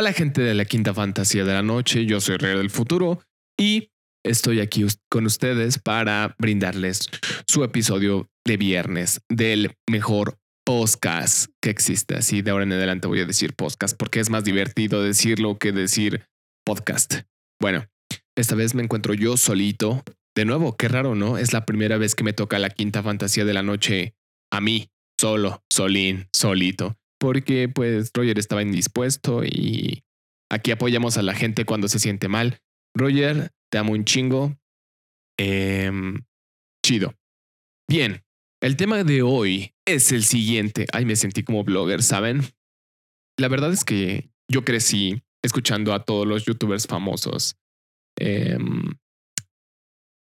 Hola gente de la Quinta Fantasía de la Noche, yo soy Rey del Futuro y estoy aquí con ustedes para brindarles su episodio de viernes del mejor podcast que existe. Así de ahora en adelante voy a decir podcast porque es más divertido decirlo que decir podcast. Bueno, esta vez me encuentro yo solito. De nuevo, qué raro, ¿no? Es la primera vez que me toca la Quinta Fantasía de la Noche a mí, solo, solín, solito porque pues Roger estaba indispuesto y aquí apoyamos a la gente cuando se siente mal. Roger, te amo un chingo. Em, chido. Bien, el tema de hoy es el siguiente. Ay, me sentí como blogger, ¿saben? La verdad es que yo crecí escuchando a todos los youtubers famosos em,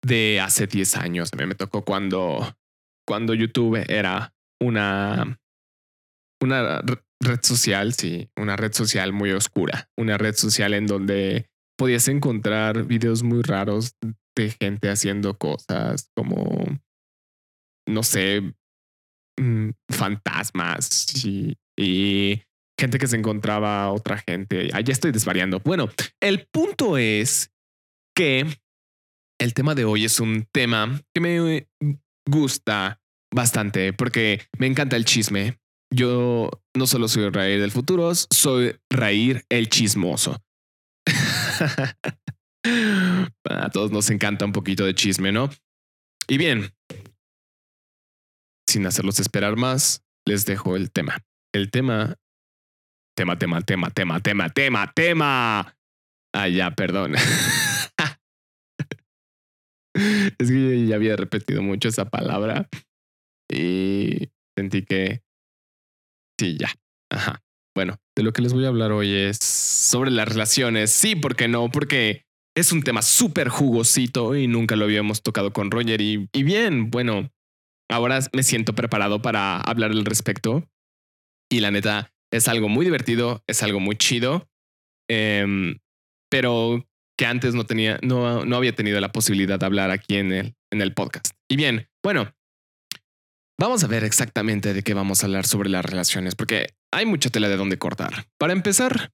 de hace 10 años. A mí me tocó cuando, cuando YouTube era una una red social, sí, una red social muy oscura, una red social en donde podías encontrar videos muy raros de gente haciendo cosas como, no sé, mm, fantasmas y, gente que se encontraba a otra gente. ya estoy desvariando. Bueno, el punto es que el tema de hoy es un tema que me gusta bastante porque me encanta el chisme, yo no solo soy Raír del futuro, soy Raír el chismoso. A todos nos encanta un poquito de chisme, ¿no? Y bien, sin hacerlos esperar más, les dejo el tema. El tema, tema, tema, tema, tema, tema, tema, tema. Ah, ya, perdón. es que ya había repetido mucho esa palabra y sentí que Sí, ya. Ajá. Bueno, de lo que les voy a hablar hoy es sobre las relaciones. Sí, ¿por qué no? Porque es un tema súper jugosito y nunca lo habíamos tocado con Roger. Y, bien, bueno, ahora me siento preparado para hablar al respecto. Y la neta, es algo muy divertido, es algo muy chido, em, pero que antes no tenía, no, no había tenido la posibilidad de hablar aquí en el, en el podcast. Y bien, bueno, Vamos a ver exactamente de qué vamos a hablar sobre las relaciones, porque hay mucha tela de dónde cortar. Para empezar,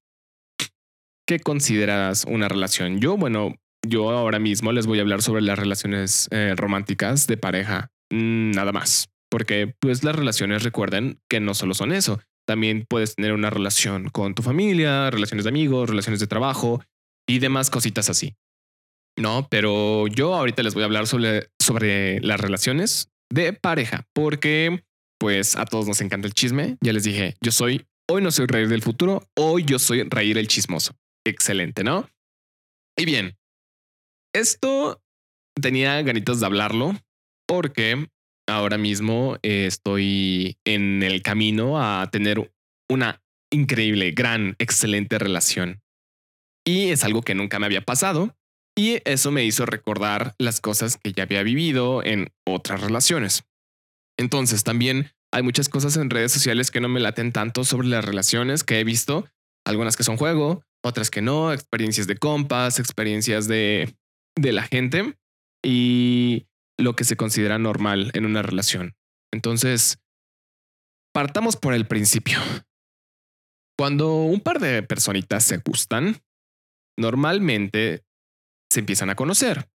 ¿qué consideras una relación? Yo, bueno, yo ahora mismo les voy a hablar sobre las relaciones eh, románticas de pareja, mm, nada más, porque pues las relaciones recuerden que no solo son eso, también puedes tener una relación con tu familia, relaciones de amigos, relaciones de trabajo y demás cositas así. No, pero yo ahorita les voy a hablar sobre, sobre las relaciones de pareja, porque pues a todos nos encanta el chisme. Ya les dije, yo soy, hoy no soy reír del futuro, hoy yo soy reír el chismoso. Excelente, ¿no? Y bien, esto tenía ganitas de hablarlo porque ahora mismo estoy en el camino a tener una increíble, gran, excelente relación. Y es algo que nunca me había pasado. Y eso me hizo recordar las cosas que ya había vivido en otras relaciones. Entonces también hay muchas cosas en redes sociales que no me laten tanto sobre las relaciones que he visto, algunas que son juego, otras que no, experiencias de compas, experiencias de, de la gente y lo que se considera normal en una relación. Entonces, partamos por el principio. Cuando un par de personitas se gustan, normalmente se empiezan a conocer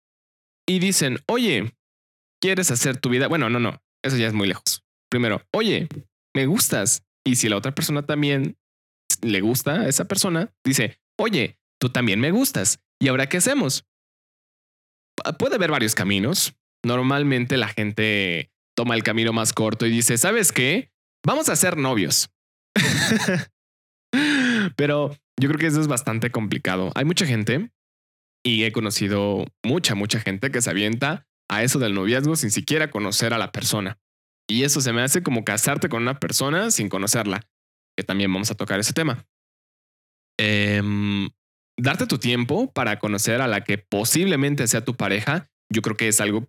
y dicen, oye, ¿quieres hacer tu vida? Bueno, no, no, eso ya es muy lejos. Primero, oye, me gustas. Y si la otra persona también le gusta a esa persona, dice, oye, tú también me gustas. ¿Y ahora qué hacemos? Puede haber varios caminos. Normalmente la gente toma el camino más corto y dice, ¿sabes qué? Vamos a ser novios. Pero yo creo que eso es bastante complicado. Hay mucha gente y he conocido mucha, mucha gente que se avienta a eso del noviazgo sin siquiera conocer a la persona. Y eso se me hace como casarte con una persona sin conocerla, que también vamos a tocar ese tema. Em, darte tu tiempo para conocer a la que posiblemente sea tu pareja, yo creo que es algo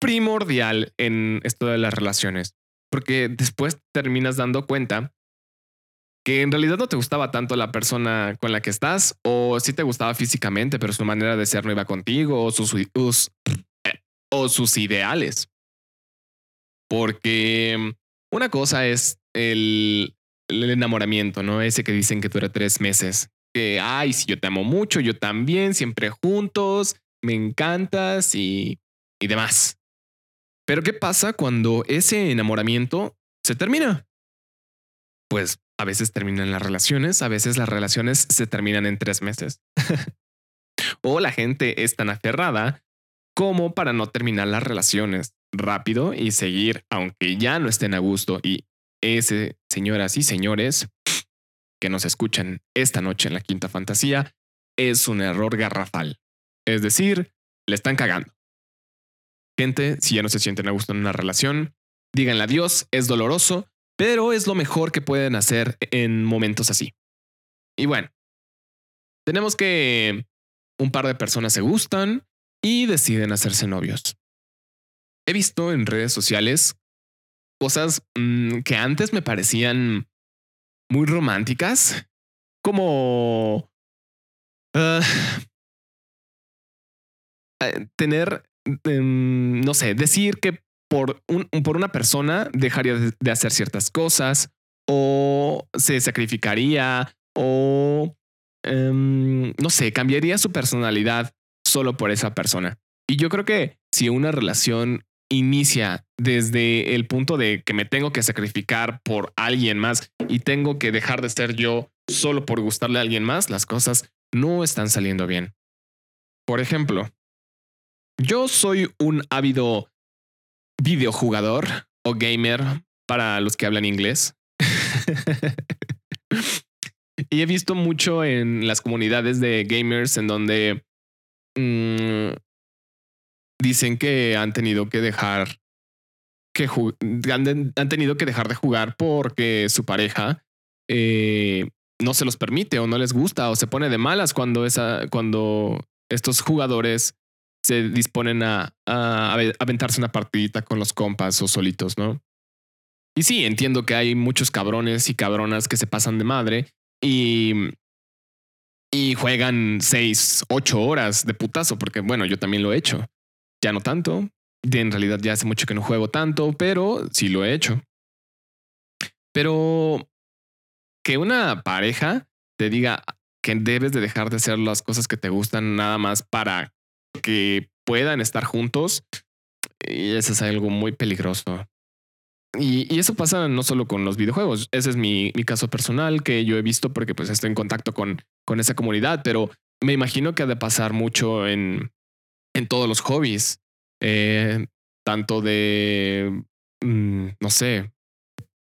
primordial en esto de las relaciones, porque después terminas dando cuenta que en realidad no te gustaba tanto la persona con la que estás o sí te gustaba físicamente, pero su manera de ser no iba contigo o sus, o sus ideales. Porque una cosa es el, el enamoramiento, ¿no? Ese que dicen que dura tres meses, que, ay, si yo te amo mucho, yo también, siempre juntos, me encantas y, y demás. Pero ¿qué pasa cuando ese enamoramiento se termina? Pues a veces terminan las relaciones, a veces las relaciones se terminan en tres meses. o la gente es tan aferrada como para no terminar las relaciones rápido y seguir, aunque ya no estén a gusto. Y ese, señoras y señores que nos escuchan esta noche en la quinta fantasía, es un error garrafal. Es decir, le están cagando. Gente, si ya no se sienten a gusto en una relación, díganle adiós, es doloroso, pero es lo mejor que pueden hacer en momentos así. Y bueno, tenemos que un par de personas se gustan y deciden hacerse novios. He visto en redes sociales cosas mm, que antes me parecían muy románticas, como ah, eh, tener, em, no sé, decir que por, un, por una persona dejaría de hacer ciertas cosas o se sacrificaría o, em, no sé, cambiaría su personalidad solo por esa persona. Y yo creo que si una relación inicia desde el punto de que me tengo que sacrificar por alguien más y tengo que dejar de ser yo solo por gustarle a alguien más, las cosas no están saliendo bien. Por ejemplo, yo soy un ávido videojugador o gamer para los que hablan inglés. y he visto mucho en las comunidades de gamers en donde mm, dicen que han tenido que dejar que han, tenido que dejar de jugar porque su pareja eh, no se los permite o no les gusta o se pone de malas cuando esa cuando estos jugadores se disponen a, a, aventarse una partidita con los compas o solitos, ¿no? Y sí, entiendo que hay muchos cabrones y cabronas que se pasan de madre y, y juegan seis, ocho horas de putazo, porque bueno, yo también lo he hecho. Ya no tanto. En realidad ya hace mucho que no juego tanto, pero sí lo he hecho. Pero que una pareja te diga que debes de dejar de hacer las cosas que te gustan nada más para que puedan estar juntos, y eso es algo muy peligroso. Y, eso pasa no solo con los videojuegos. Ese es mi, caso personal que yo he visto porque pues estoy en contacto con, con esa comunidad, pero me imagino que ha de pasar mucho en, en todos los hobbies, eh, tanto de, mm, no sé,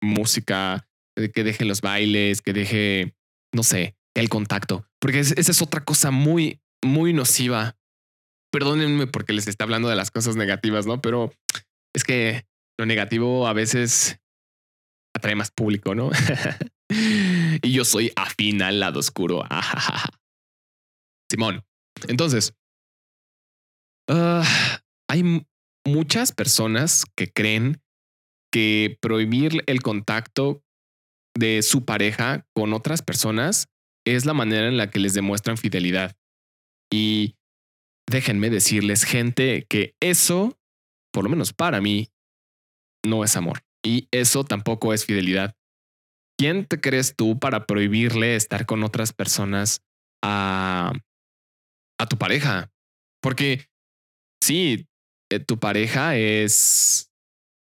música, que deje los bailes, que deje, no sé, el contacto, porque esa es otra cosa muy, muy nociva. Perdónenme porque les está hablando de las cosas negativas, ¿no? Pero es que lo negativo a veces atrae más público, ¿no? y yo soy afín al lado oscuro. Simón. Entonces, Ah, hay muchas personas que creen que prohibir el contacto de su pareja con otras personas es la manera en la que les demuestran fidelidad. Y déjenme decirles, gente, que eso, por lo menos para mí, no es amor. Y eso tampoco es fidelidad. ¿Quién te crees tú para prohibirle estar con otras personas a, a tu pareja? Porque sí, eh, tu pareja es,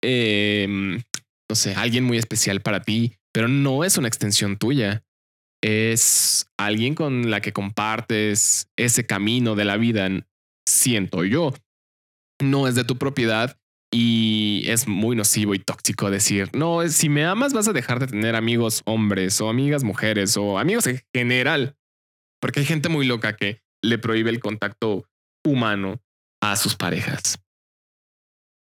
em, no sé, alguien muy especial para ti, pero no es una extensión tuya. Es alguien con la que compartes ese camino de la vida, siento yo. No es de tu propiedad y es muy nocivo y tóxico decir, no, si me amas vas a dejar de tener amigos hombres o amigas mujeres o amigos en general. Porque hay gente muy loca que le prohíbe el contacto humano a sus parejas.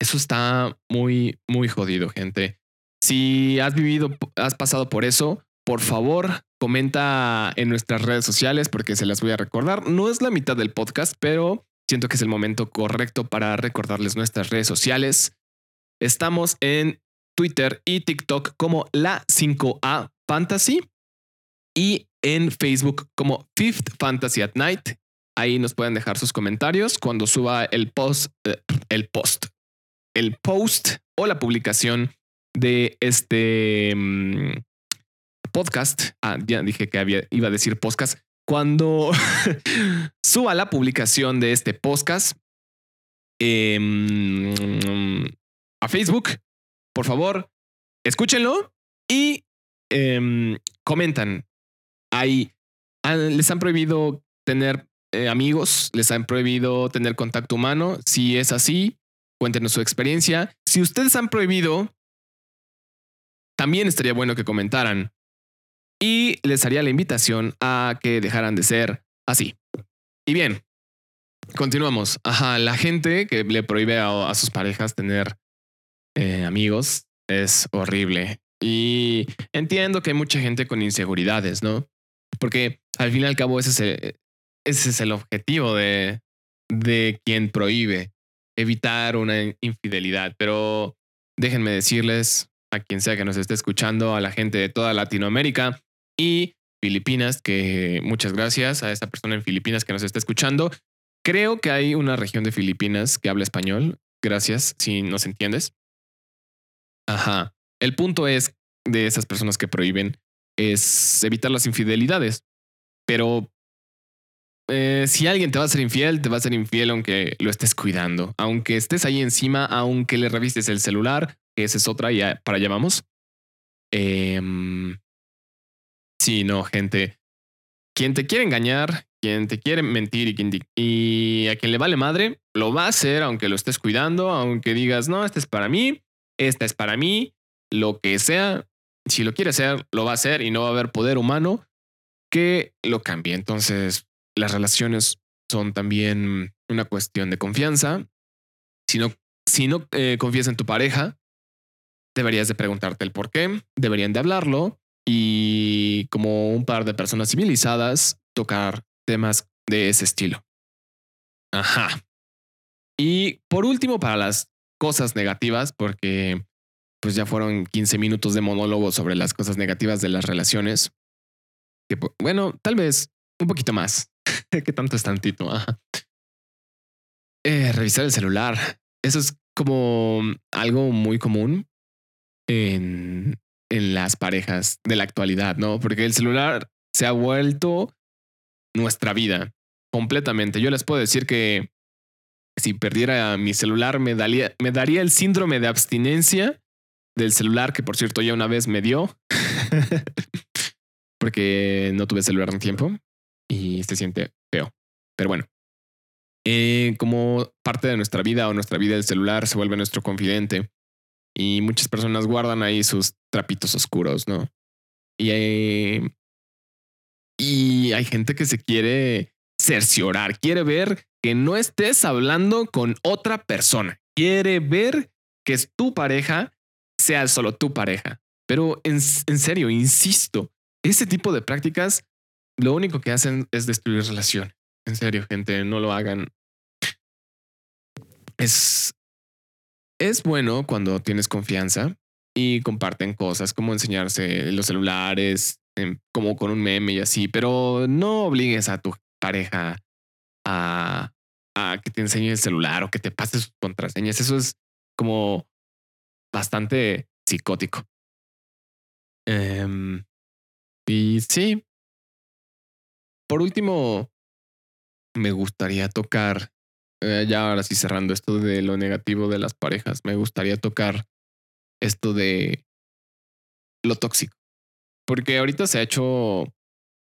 Eso está muy, muy jodido, gente. Si has vivido, has pasado por eso, por favor, comenta en nuestras redes sociales porque se las voy a recordar. No es la mitad del podcast, pero siento que es el momento correcto para recordarles nuestras redes sociales. Estamos en Twitter y TikTok como la 5A Fantasy y en Facebook como Fifth Fantasy at Night. Ahí nos pueden dejar sus comentarios cuando suba el post, eh, el post, el post o la publicación de este mm, podcast. Ah, ya dije que había, iba a decir podcast. cuando suba la publicación de este podcast em, a Facebook, por favor, escúchenlo y em, comentan. Ahí les han prohibido tener eh, amigos, les han prohibido tener contacto humano. Si es así, cuéntenos su experiencia. Si ustedes han prohibido, también estaría bueno que comentaran. Y les haría la invitación a que dejaran de ser así. Y bien, continuamos. Ajá, la gente que le prohíbe a, sus parejas tener eh, amigos es horrible. Y entiendo que hay mucha gente con inseguridades, ¿no? Porque al fin y al cabo ese es el, ese es el objetivo de, de quien prohíbe evitar una infidelidad. Pero déjenme decirles a quien sea que nos esté escuchando, a la gente de toda Latinoamérica y Filipinas, que muchas gracias a esa persona en Filipinas que nos está escuchando. Creo que hay una región de Filipinas que habla español. Gracias si nos entiendes. Ajá. El punto es de esas personas que prohíben es evitar las infidelidades. Pero eh, si alguien te va a ser infiel, te va a ser infiel aunque lo estés cuidando, aunque estés ahí encima, aunque le revistes el celular, que esa es otra, y para allá vamos. Em, sí, no, gente. Quien te quiere engañar, quien te quiere mentir y, quien y a quien le vale madre, lo va a hacer aunque lo estés cuidando, aunque digas, no, este es para mí, esta es para mí, lo que sea. Si lo quiere hacer, lo va a hacer y no va a haber poder humano que lo cambie. Entonces, las relaciones son también una cuestión de confianza. Si no, si no eh, confías en tu pareja, deberías de preguntarte el por qué, deberían de hablarlo y como un par de personas civilizadas, tocar temas de ese estilo. Ajá. Y por último, para las cosas negativas, porque pues ya fueron 15 minutos de monólogo sobre las cosas negativas de las relaciones. Que, bueno, tal vez un poquito más. ¿Qué tanto es tantito? Eh, revisar el celular. Eso es como algo muy común en, en las parejas de la actualidad, ¿no? Porque el celular se ha vuelto nuestra vida completamente. Yo les puedo decir que si perdiera mi celular me daría, me daría el síndrome de abstinencia del celular, que por cierto ya una vez me dio, porque no tuve celular en tiempo y se siente feo. Pero bueno, eh, como parte de nuestra vida o nuestra vida el celular se vuelve nuestro confidente y muchas personas guardan ahí sus trapitos oscuros, ¿no? Y hay, y hay gente que se quiere cerciorar, quiere ver que no estés hablando con otra persona, quiere ver que es tu pareja, sea solo tu pareja. Pero en, en serio, insisto, ese tipo de prácticas lo único que hacen es destruir relaciones. En serio, gente, no lo hagan. Es, es bueno cuando tienes confianza y comparten cosas como enseñarse los celulares, como con un meme y así, pero no obligues a tu pareja a, que te enseñe el celular o que te pases sus contraseñas. Eso es como bastante psicótico. Em, y sí, por último, me gustaría tocar, eh, ya ahora sí cerrando esto de lo negativo de las parejas, me gustaría tocar esto de lo tóxico. Porque ahorita se ha hecho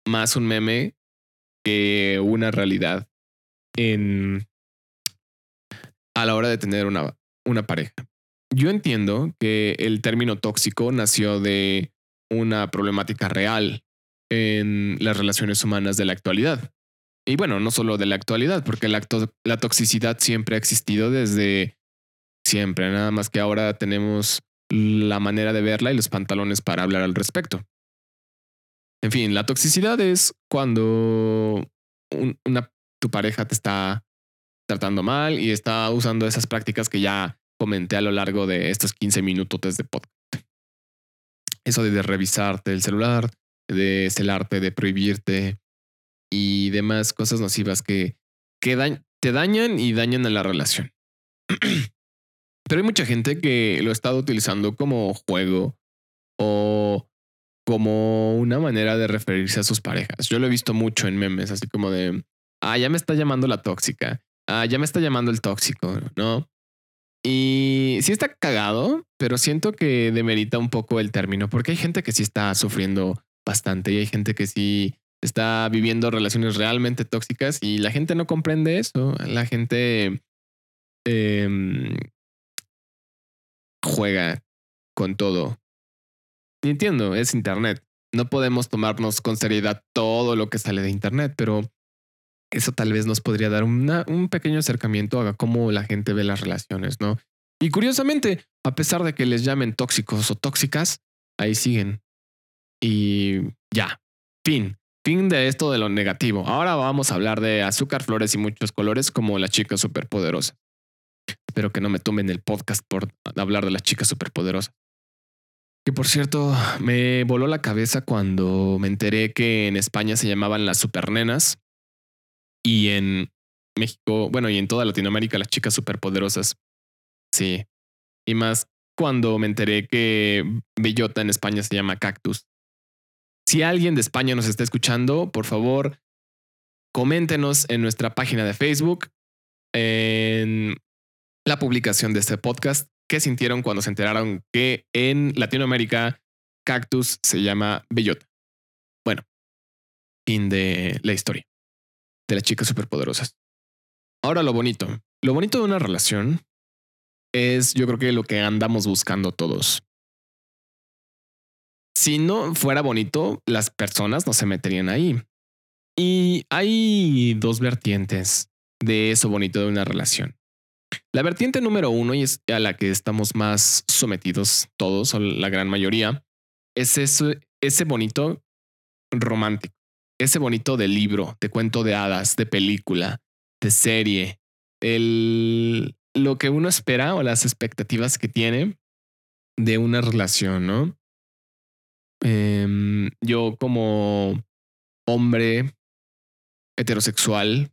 más un meme que una realidad en a la hora de tener una, una pareja. Yo entiendo que el término tóxico nació de una problemática real en las relaciones humanas de la actualidad. Y bueno, no solo de la actualidad, porque la, la toxicidad siempre ha existido desde siempre, nada más que ahora tenemos la manera de verla y los pantalones para hablar al respecto. En fin, la toxicidad es cuando una, tu pareja te está tratando mal y está usando esas prácticas que ya comenté a lo largo de estos 15 minutos de podcast. Eso de revisarte el celular, de celarte, de prohibirte y demás cosas nocivas que, que te dañan y dañan a la relación. Pero hay mucha gente que lo ha estado utilizando como juego o como una manera de referirse a sus parejas. Yo lo he visto mucho en memes, así como de, ah, ya me está llamando la tóxica, ah, ya me está llamando el tóxico, ¿no? Y sí está cagado, pero siento que demerita un poco el término, porque hay gente que sí está sufriendo bastante y hay gente que sí está viviendo relaciones realmente tóxicas y la gente no comprende eso. La gente em, juega con todo. entiendo, es Internet. No podemos tomarnos con seriedad todo lo que sale de Internet, pero eso tal vez nos podría dar un pequeño acercamiento a cómo la gente ve las relaciones, ¿no? Y curiosamente, a pesar de que les llamen tóxicos o tóxicas, ahí siguen. Y ya, fin. Fin de esto de lo negativo. Ahora vamos a hablar de azúcar, flores y muchos colores como la chica superpoderosa. Espero que no me tomen el podcast por hablar de la chica superpoderosa. Que por cierto, me voló la cabeza cuando me enteré que en España se llamaban las supernenas y en México, bueno, y en toda Latinoamérica las chicas superpoderosas. Sí. Y más cuando me enteré que bellota en España se llama cactus. Si alguien de España nos está escuchando, por favor, coméntenos en nuestra página de Facebook, en la publicación de este podcast, qué sintieron cuando se enteraron que en Latinoamérica cactus se llama bellota. Bueno, fin de la historia de las chicas superpoderosas. Ahora lo bonito. Lo bonito de una relación es yo creo que lo que andamos buscando todos si no fuera bonito, las personas no se meterían ahí. Y hay dos vertientes de eso bonito de una relación. La vertiente número uno, y es a la que estamos más sometidos todos, o la gran mayoría, es ese, ese bonito romántico, ese bonito de libro, de cuento de hadas, de película, de serie, el, lo que uno espera o las expectativas que tiene de una relación, ¿no? Em, yo como hombre heterosexual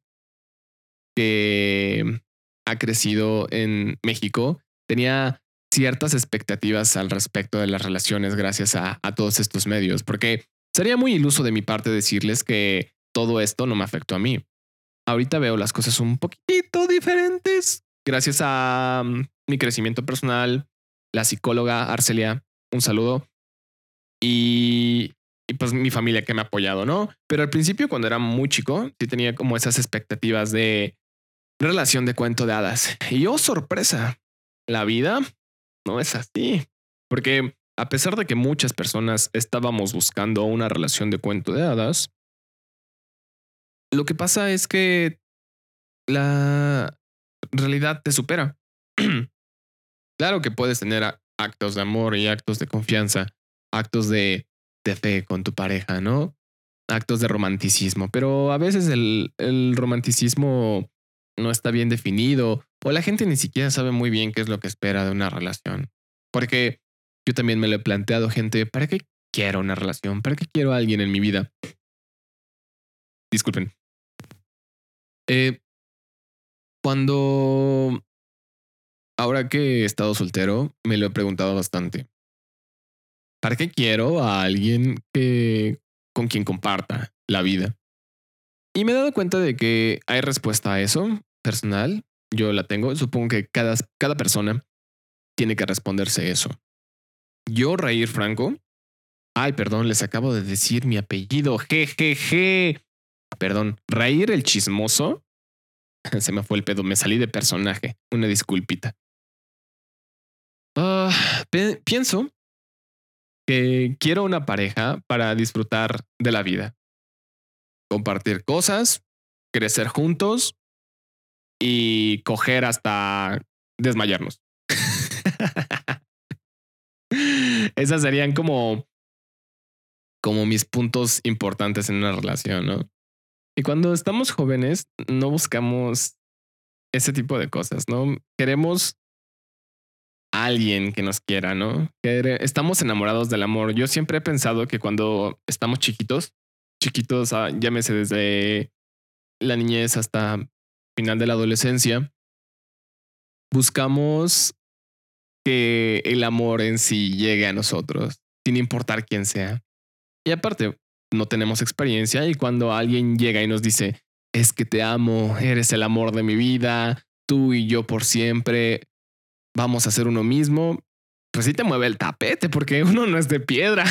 que ha crecido en México, tenía ciertas expectativas al respecto de las relaciones gracias a, a, todos estos medios, porque sería muy iluso de mi parte decirles que todo esto no me afectó a mí. Ahorita veo las cosas un poquito diferentes gracias a mm, mi crecimiento personal, la psicóloga Arcelia, un saludo, y, pues mi familia que me ha apoyado, ¿no? Pero al principio, cuando era muy chico, sí tenía como esas expectativas de relación de cuento de hadas. Y yo, oh, sorpresa, la vida no es así. Porque a pesar de que muchas personas estábamos buscando una relación de cuento de hadas, lo que pasa es que la realidad te supera. claro que puedes tener actos de amor y actos de confianza, actos de, de fe con tu pareja, ¿no? Actos de romanticismo, pero a veces el, el romanticismo no está bien definido o la gente ni siquiera sabe muy bien qué es lo que espera de una relación. Porque yo también me lo he planteado, gente, ¿para qué quiero una relación? ¿Para qué quiero a alguien en mi vida? Disculpen. Eh, cuando ahora que he estado soltero, me lo he preguntado bastante. ¿Para qué quiero a alguien que con quien comparta la vida? Y me he dado cuenta de que hay respuesta a eso personal. Yo la tengo. Supongo que cada, cada persona tiene que responderse eso. Yo, Reír Franco. Ay, perdón, les acabo de decir mi apellido. Jejeje. Perdón, Reír el chismoso. Se me fue el pedo, me salí de personaje. Una disculpita. Ah, pienso que quiero una pareja para disfrutar de la vida. Compartir cosas, crecer juntos y coger hasta desmayarnos. Esas serían como, como mis puntos importantes en una relación, ¿no? Y cuando estamos jóvenes, no buscamos ese tipo de cosas, ¿no? Queremos alguien que nos quiera, ¿no? estamos enamorados del amor. Yo siempre he pensado que cuando estamos chiquitos, chiquitos, ah, llámese desde la niñez hasta final de la adolescencia, buscamos que el amor en sí llegue a nosotros, sin importar quién sea. Y aparte, no tenemos experiencia y cuando alguien llega y nos dice, es que te amo, eres el amor de mi vida, tú y yo por siempre, vamos a ser uno mismo, pues sí te mueve el tapete porque uno no es de piedra.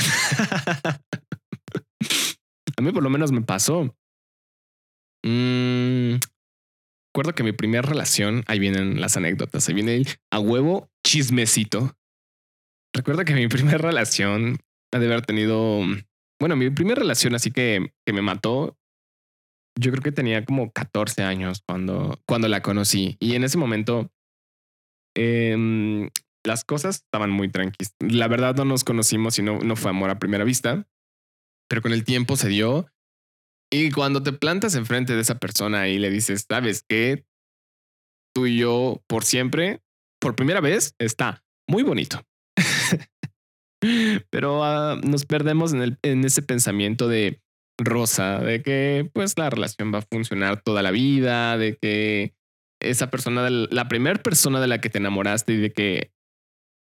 a mí por lo menos me pasó. Mm, recuerdo que mi primera relación, ahí vienen las anécdotas, ahí viene el a huevo chismecito. Recuerdo que mi primera relación ha de haber tenido, bueno, mi primera relación así que, que me mató, yo creo que tenía como 14 años cuando, cuando la conocí. Y en ese momento eh, las cosas estaban muy tranquilas. La verdad no nos conocimos y no, no fue amor a primera vista, pero con el tiempo se dio. Y cuando te plantas enfrente de esa persona y le dices, ¿sabes qué? Tú y yo por siempre, por primera vez, está muy bonito. pero uh, nos perdemos en, el, en ese pensamiento de rosa, de que pues la relación va a funcionar toda la vida, de que esa persona, la primera persona de la que te enamoraste y de que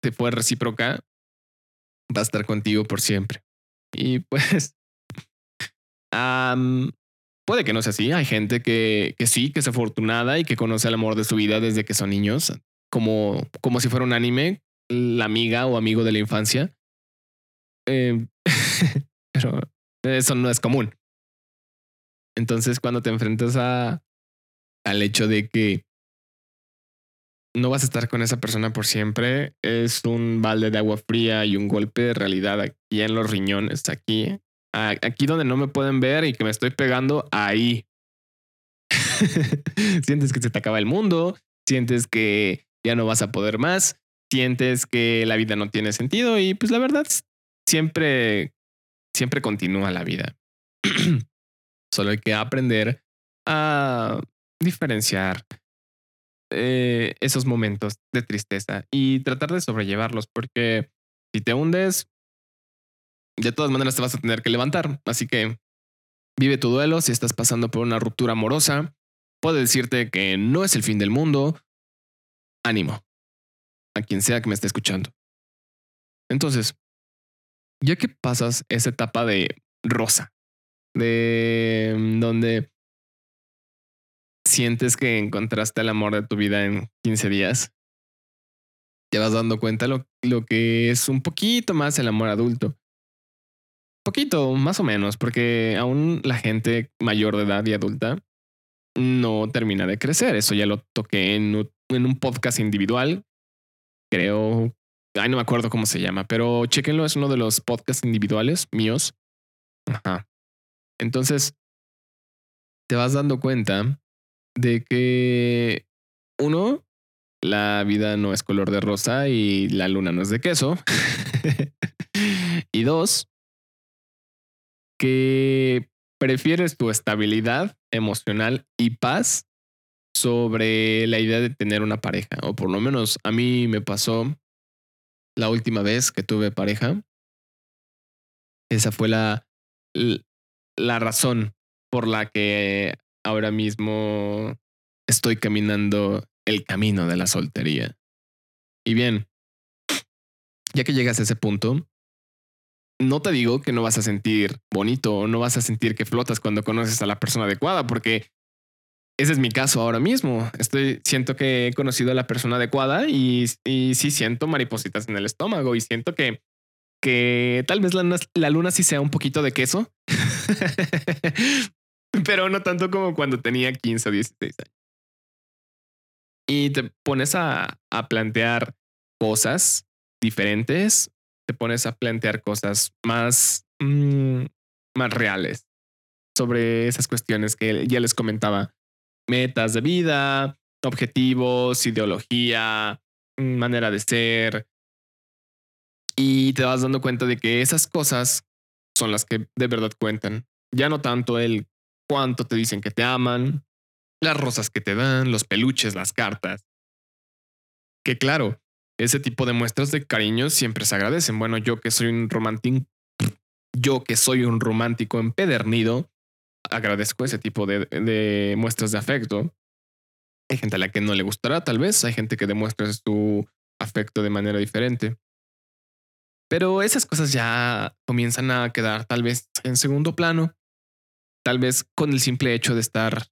te fue recíproca, va a estar contigo por siempre. Y pues, puede que no sea así. Hay gente que, que sí, que es afortunada y que conoce el amor de su vida desde que son niños, como, como si fuera un anime, la amiga o amigo de la infancia. Eh, pero eso no es común. Entonces, cuando te enfrentas a, al hecho de que no vas a estar con esa persona por siempre. Es un balde de agua fría y un golpe de realidad aquí en los riñones, aquí, aquí donde no me pueden ver y que me estoy pegando ahí. sientes que se te acaba el mundo, sientes que ya no vas a poder más, sientes que la vida no tiene sentido y pues la verdad siempre, siempre continúa la vida. Solo hay que aprender a diferenciar eh, esos momentos de tristeza y tratar de sobrellevarlos, porque si te hundes, de todas maneras te vas a tener que levantar. Así que vive tu duelo si estás pasando por una ruptura amorosa. Puedo decirte que no es el fin del mundo. Ánimo. A quien sea que me esté escuchando. Entonces, ya que pasas esa etapa de rosa, de mm, donde sientes que encontraste el amor de tu vida en 15 días, te vas dando cuenta lo, lo que es un poquito más el amor adulto. Poquito, más o menos, porque aún la gente mayor de edad y adulta no termina de crecer. Eso ya lo toqué en, en un podcast individual. Creo, ay, no me acuerdo cómo se llama, pero chequenlo, es uno de los podcasts individuales míos. Ajá. Entonces, te vas dando cuenta de que uno, la vida no es color de rosa y la luna no es de queso. y dos, que prefieres tu estabilidad emocional y paz sobre la idea de tener una pareja. O por lo menos a mí me pasó la última vez que tuve pareja. Esa fue la, la razón por la que ahora mismo estoy caminando el camino de la soltería. Y bien, ya que llegas a ese punto, no te digo que no vas a sentir bonito o no vas a sentir que flotas cuando conoces a la persona adecuada, porque ese es mi caso ahora mismo. Estoy, siento que he conocido a la persona adecuada y, y sí siento maripositas en el estómago y siento que, que tal vez la, la luna sí sea un poquito de queso, pero no tanto como cuando tenía 15 o 16 años. Y te pones a, a plantear cosas diferentes, te pones a plantear cosas más, mmm, más reales sobre esas cuestiones que ya les comentaba. Metas de vida, objetivos, ideología, manera de ser. Y te vas dando cuenta de que esas cosas son las que de verdad cuentan. Ya no tanto el cuánto te dicen que te aman, las rosas que te dan, los peluches, las cartas. Que claro, ese tipo de muestras de cariño siempre se agradecen. Bueno, yo que soy un romántico, yo que soy un romántico empedernido, agradezco ese tipo de, de, muestras de afecto. Hay gente a la que no le gustará, tal vez. Hay gente que demuestra su afecto de manera diferente. Pero esas cosas ya comienzan a quedar tal vez en segundo plano, tal vez con el simple hecho de estar,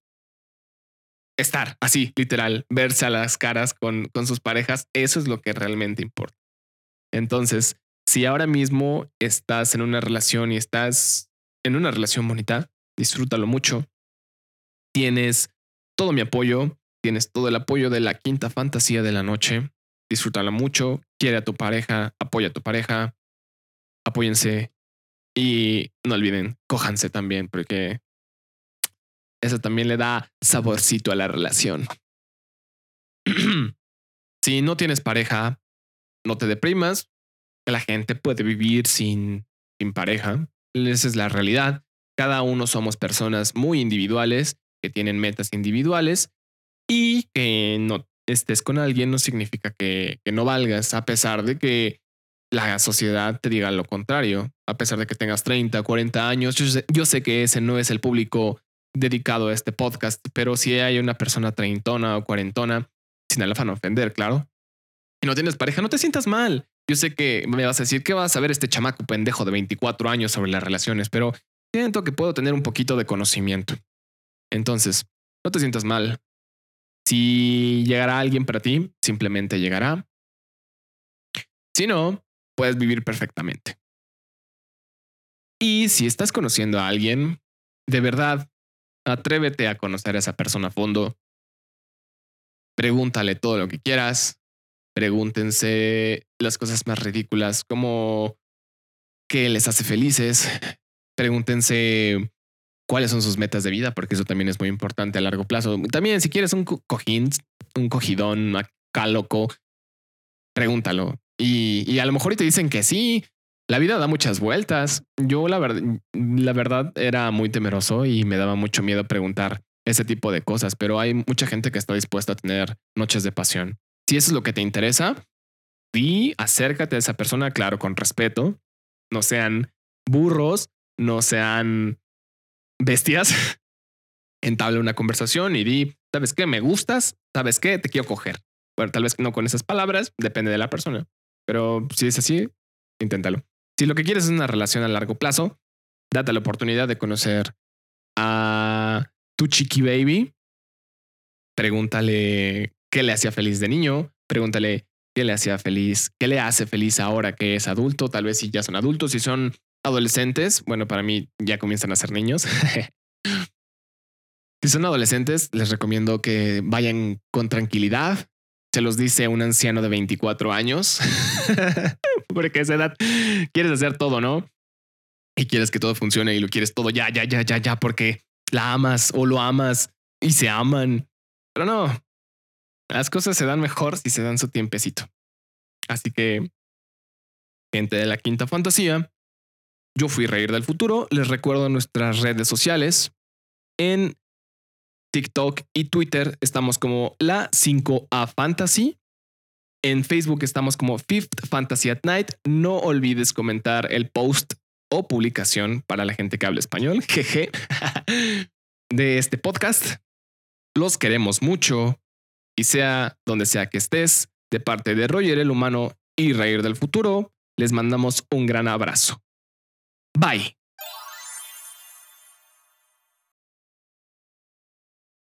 estar así, literal, verse a las caras con, con sus parejas, eso es lo que realmente importa. Entonces, si ahora mismo estás en una relación y estás en una relación bonita, disfrútalo mucho. Tienes todo mi apoyo, tienes todo el apoyo de la quinta fantasía de la noche. Disfrútala mucho, quiere a tu pareja, apoya a tu pareja, apóyense y no olviden, cójanse también, porque eso también le da saborcito a la relación. si no tienes pareja, no te deprimas. La gente puede vivir sin, sin pareja. Esa es la realidad. Cada uno somos personas muy individuales que tienen metas individuales y que no estés con alguien no significa que, no valgas, a pesar de que la sociedad te diga lo contrario, a pesar de que tengas 30, 40 años. Yo sé, que ese no es el público dedicado a este podcast, pero si hay una persona treintona o cuarentona, sin el afán de ofender, claro, y no tienes pareja, no te sientas mal. Yo sé que me vas a decir que vas a ver este chamaco pendejo de 24 años sobre las relaciones, pero siento que puedo tener un poquito de conocimiento. Entonces, no te sientas mal. Si llegará alguien para ti, simplemente llegará. Si no, puedes vivir perfectamente. Y si estás conociendo a alguien, de verdad, atrévete a conocer a esa persona a fondo. Pregúntale todo lo que quieras. Pregúntense las cosas más ridículas como qué les hace felices. Pregúntense cuáles son sus metas de vida, porque eso también es muy importante a largo plazo. También, si quieres un cojín, un cogidón acá loco, pregúntalo. Y, a lo mejor te dicen que sí, la vida da muchas vueltas. Yo la, verdad, la verdad era muy temeroso y me daba mucho miedo preguntar ese tipo de cosas, pero hay mucha gente que está dispuesta a tener noches de pasión. Si eso es lo que te interesa, di, acércate a esa persona, claro, con respeto. No sean burros, no sean bestias, entabla una conversación y di, ¿sabes qué? Me gustas, ¿sabes qué? Te quiero coger. Bueno, tal vez no con esas palabras, depende de la persona, pero si es así, inténtalo. Si lo que quieres es una relación a largo plazo, date la oportunidad de conocer a tu chiqui baby. Pregúntale qué le hacía feliz de niño, pregúntale qué le hacía feliz, qué le hace feliz ahora que es adulto, tal vez si ya son adultos, si son adolescentes, bueno, para mí ya comienzan a ser niños. si son adolescentes, les recomiendo que vayan con tranquilidad. Se los dice un anciano de 24 años, porque a esa edad quieres hacer todo, ¿no? Y quieres que todo funcione y lo quieres todo ya, ya, ya, ya, ya, porque la amas o lo amas y se aman. Pero no, las cosas se dan mejor si se dan su tiempecito. Así que, gente de la quinta fantasía, yo fui Reír del Futuro. Les recuerdo nuestras redes sociales. En TikTok y Twitter estamos como la 5A Fantasy. En Facebook estamos como Fifth Fantasy at Night. No olvides comentar el post o publicación para la gente que habla español, jeje, de este podcast. Los queremos mucho y sea donde sea que estés, de parte de Roger el Humano y Reír del Futuro, les mandamos un gran abrazo. Bye.